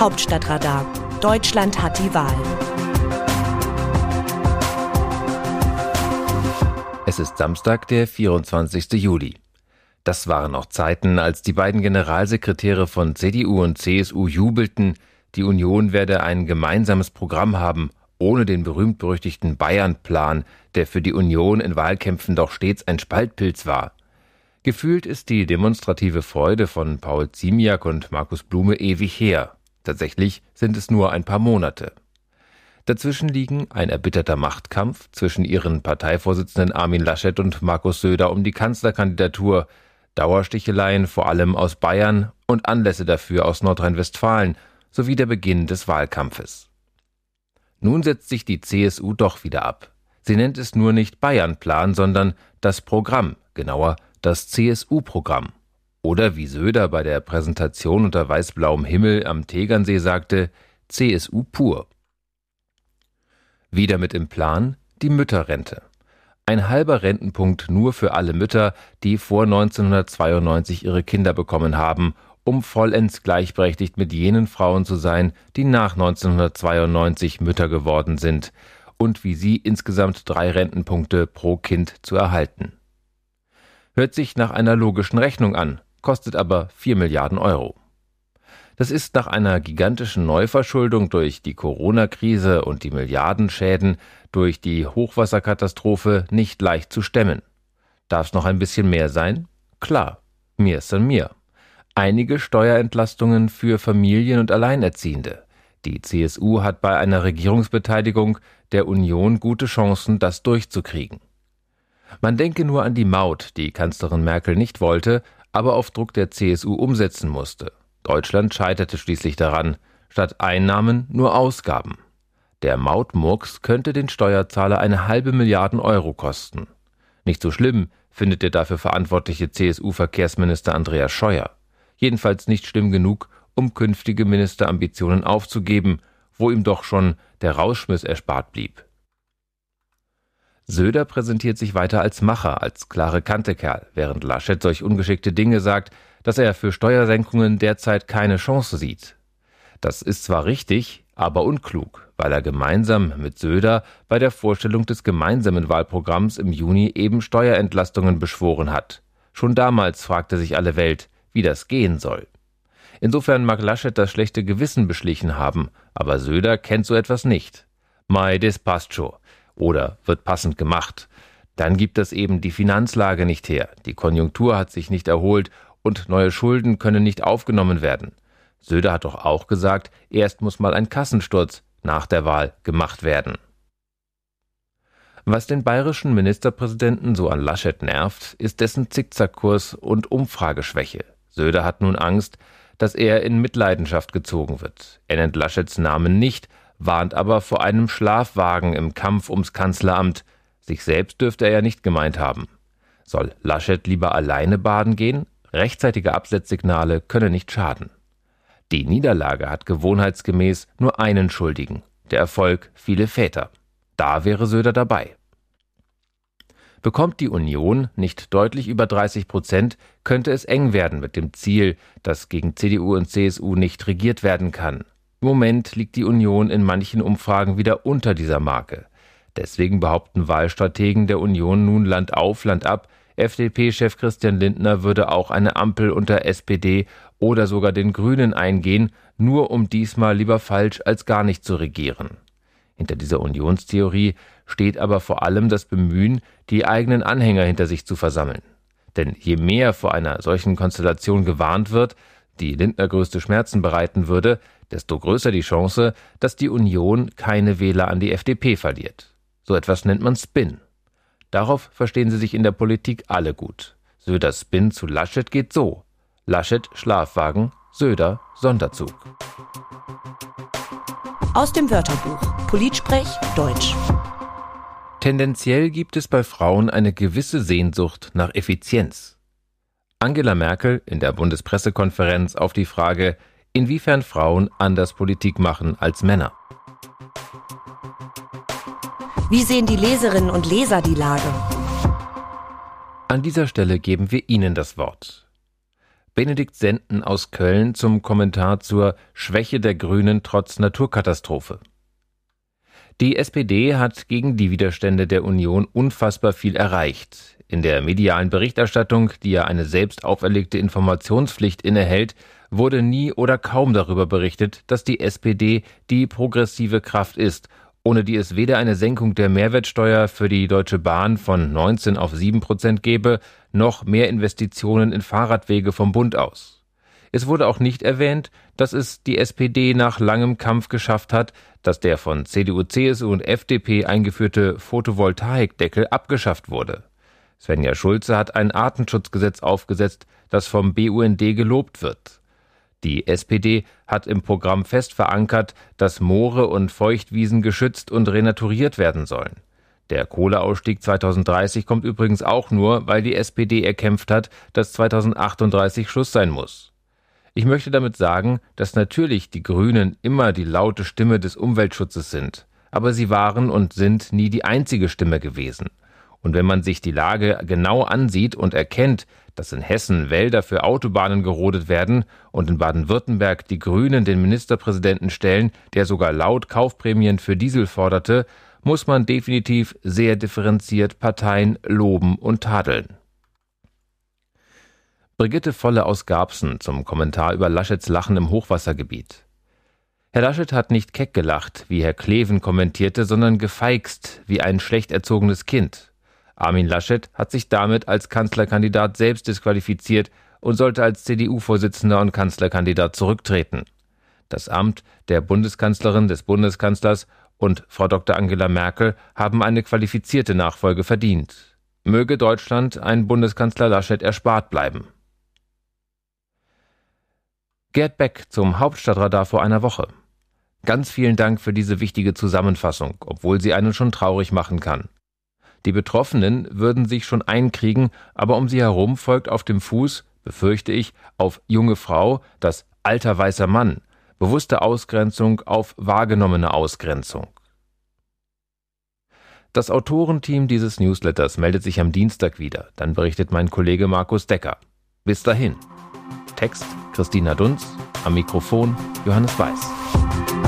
Hauptstadtradar. Deutschland hat die Wahl. Es ist Samstag, der 24. Juli. Das waren noch Zeiten, als die beiden Generalsekretäre von CDU und CSU jubelten, die Union werde ein gemeinsames Programm haben, ohne den berühmt-berüchtigten Bayern-Plan, der für die Union in Wahlkämpfen doch stets ein Spaltpilz war. Gefühlt ist die demonstrative Freude von Paul Ziemiak und Markus Blume ewig her. Tatsächlich sind es nur ein paar Monate. Dazwischen liegen ein erbitterter Machtkampf zwischen ihren Parteivorsitzenden Armin Laschet und Markus Söder um die Kanzlerkandidatur, Dauersticheleien vor allem aus Bayern und Anlässe dafür aus Nordrhein-Westfalen sowie der Beginn des Wahlkampfes. Nun setzt sich die CSU doch wieder ab. Sie nennt es nur nicht Bayern-Plan, sondern das Programm, genauer das CSU-Programm. Oder wie Söder bei der Präsentation unter weißblauem Himmel am Tegernsee sagte, CSU pur. Wieder mit im Plan die Mütterrente. Ein halber Rentenpunkt nur für alle Mütter, die vor 1992 ihre Kinder bekommen haben, um vollends gleichberechtigt mit jenen Frauen zu sein, die nach 1992 Mütter geworden sind, und wie sie insgesamt drei Rentenpunkte pro Kind zu erhalten. Hört sich nach einer logischen Rechnung an, kostet aber 4 Milliarden Euro. Das ist nach einer gigantischen Neuverschuldung durch die Corona-Krise und die Milliardenschäden durch die Hochwasserkatastrophe nicht leicht zu stemmen. Darf es noch ein bisschen mehr sein? Klar, mir ist an mir. Einige Steuerentlastungen für Familien und Alleinerziehende. Die CSU hat bei einer Regierungsbeteiligung der Union gute Chancen, das durchzukriegen. Man denke nur an die Maut, die Kanzlerin Merkel nicht wollte, aber auf Druck der CSU umsetzen musste. Deutschland scheiterte schließlich daran, statt Einnahmen nur Ausgaben. Der Mautmurks könnte den Steuerzahler eine halbe Milliarden Euro kosten. Nicht so schlimm, findet der dafür verantwortliche CSU-Verkehrsminister Andreas Scheuer. Jedenfalls nicht schlimm genug, um künftige Ministerambitionen aufzugeben, wo ihm doch schon der Rauschmiss erspart blieb. Söder präsentiert sich weiter als Macher, als klare Kantekerl, während Laschet solch ungeschickte Dinge sagt, dass er für Steuersenkungen derzeit keine Chance sieht. Das ist zwar richtig, aber unklug, weil er gemeinsam mit Söder bei der Vorstellung des gemeinsamen Wahlprogramms im Juni eben Steuerentlastungen beschworen hat. Schon damals fragte sich alle Welt, wie das gehen soll. Insofern mag Laschet das schlechte Gewissen beschlichen haben, aber Söder kennt so etwas nicht. Mai despacho oder wird passend gemacht. Dann gibt es eben die Finanzlage nicht her, die Konjunktur hat sich nicht erholt und neue Schulden können nicht aufgenommen werden. Söder hat doch auch gesagt, erst muss mal ein Kassensturz nach der Wahl gemacht werden. Was den bayerischen Ministerpräsidenten so an Laschet nervt, ist dessen Zickzackkurs und Umfrageschwäche. Söder hat nun Angst, dass er in Mitleidenschaft gezogen wird. Er nennt Laschets Namen nicht, warnt aber vor einem Schlafwagen im Kampf ums Kanzleramt. Sich selbst dürfte er ja nicht gemeint haben. Soll Laschet lieber alleine baden gehen? Rechtzeitige Absetzsignale können nicht schaden. Die Niederlage hat gewohnheitsgemäß nur einen Schuldigen, der Erfolg viele Väter. Da wäre Söder dabei. Bekommt die Union nicht deutlich über 30 Prozent, könnte es eng werden mit dem Ziel, dass gegen CDU und CSU nicht regiert werden kann. Im Moment liegt die Union in manchen Umfragen wieder unter dieser Marke. Deswegen behaupten Wahlstrategen der Union nun Land auf, Land ab, FDP-Chef Christian Lindner würde auch eine Ampel unter SPD oder sogar den Grünen eingehen, nur um diesmal lieber falsch als gar nicht zu regieren. Hinter dieser Unionstheorie steht aber vor allem das Bemühen, die eigenen Anhänger hinter sich zu versammeln. Denn je mehr vor einer solchen Konstellation gewarnt wird, die Lindner größte Schmerzen bereiten würde, desto größer die Chance, dass die Union keine Wähler an die FDP verliert. So etwas nennt man Spin. Darauf verstehen sie sich in der Politik alle gut. Söders Spin zu Laschet geht so. Laschet Schlafwagen, Söder Sonderzug. Aus dem Wörterbuch Politsprech Deutsch. Tendenziell gibt es bei Frauen eine gewisse Sehnsucht nach Effizienz. Angela Merkel in der Bundespressekonferenz auf die Frage, inwiefern Frauen anders Politik machen als Männer. Wie sehen die Leserinnen und Leser die Lage? An dieser Stelle geben wir Ihnen das Wort. Benedikt Senden aus Köln zum Kommentar zur Schwäche der Grünen trotz Naturkatastrophe. Die SPD hat gegen die Widerstände der Union unfassbar viel erreicht. In der medialen Berichterstattung, die ja eine selbst auferlegte Informationspflicht innehält, wurde nie oder kaum darüber berichtet, dass die SPD die progressive Kraft ist, ohne die es weder eine Senkung der Mehrwertsteuer für die Deutsche Bahn von 19 auf 7 Prozent gäbe, noch mehr Investitionen in Fahrradwege vom Bund aus. Es wurde auch nicht erwähnt, dass es die SPD nach langem Kampf geschafft hat, dass der von CDU, CSU und FDP eingeführte Photovoltaikdeckel abgeschafft wurde. Svenja Schulze hat ein Artenschutzgesetz aufgesetzt, das vom BUND gelobt wird. Die SPD hat im Programm fest verankert, dass Moore und Feuchtwiesen geschützt und renaturiert werden sollen. Der Kohleausstieg 2030 kommt übrigens auch nur, weil die SPD erkämpft hat, dass 2038 Schluss sein muss. Ich möchte damit sagen, dass natürlich die Grünen immer die laute Stimme des Umweltschutzes sind, aber sie waren und sind nie die einzige Stimme gewesen. Und wenn man sich die Lage genau ansieht und erkennt, dass in Hessen Wälder für Autobahnen gerodet werden und in Baden-Württemberg die Grünen den Ministerpräsidenten stellen, der sogar laut Kaufprämien für Diesel forderte, muss man definitiv sehr differenziert Parteien loben und tadeln. Brigitte Volle aus Garbsen zum Kommentar über Laschets Lachen im Hochwassergebiet. Herr Laschet hat nicht keck gelacht, wie Herr Kleven kommentierte, sondern gefeixt, wie ein schlecht erzogenes Kind. Armin Laschet hat sich damit als Kanzlerkandidat selbst disqualifiziert und sollte als CDU-Vorsitzender und Kanzlerkandidat zurücktreten. Das Amt der Bundeskanzlerin des Bundeskanzlers und Frau Dr. Angela Merkel haben eine qualifizierte Nachfolge verdient. Möge Deutschland ein Bundeskanzler Laschet erspart bleiben. Gerd Beck zum Hauptstadtradar vor einer Woche. Ganz vielen Dank für diese wichtige Zusammenfassung, obwohl sie einen schon traurig machen kann. Die Betroffenen würden sich schon einkriegen, aber um sie herum folgt auf dem Fuß, befürchte ich, auf junge Frau das alter weißer Mann, bewusste Ausgrenzung auf wahrgenommene Ausgrenzung. Das Autorenteam dieses Newsletters meldet sich am Dienstag wieder, dann berichtet mein Kollege Markus Decker. Bis dahin. Text Christina Dunz, am Mikrofon Johannes Weiß.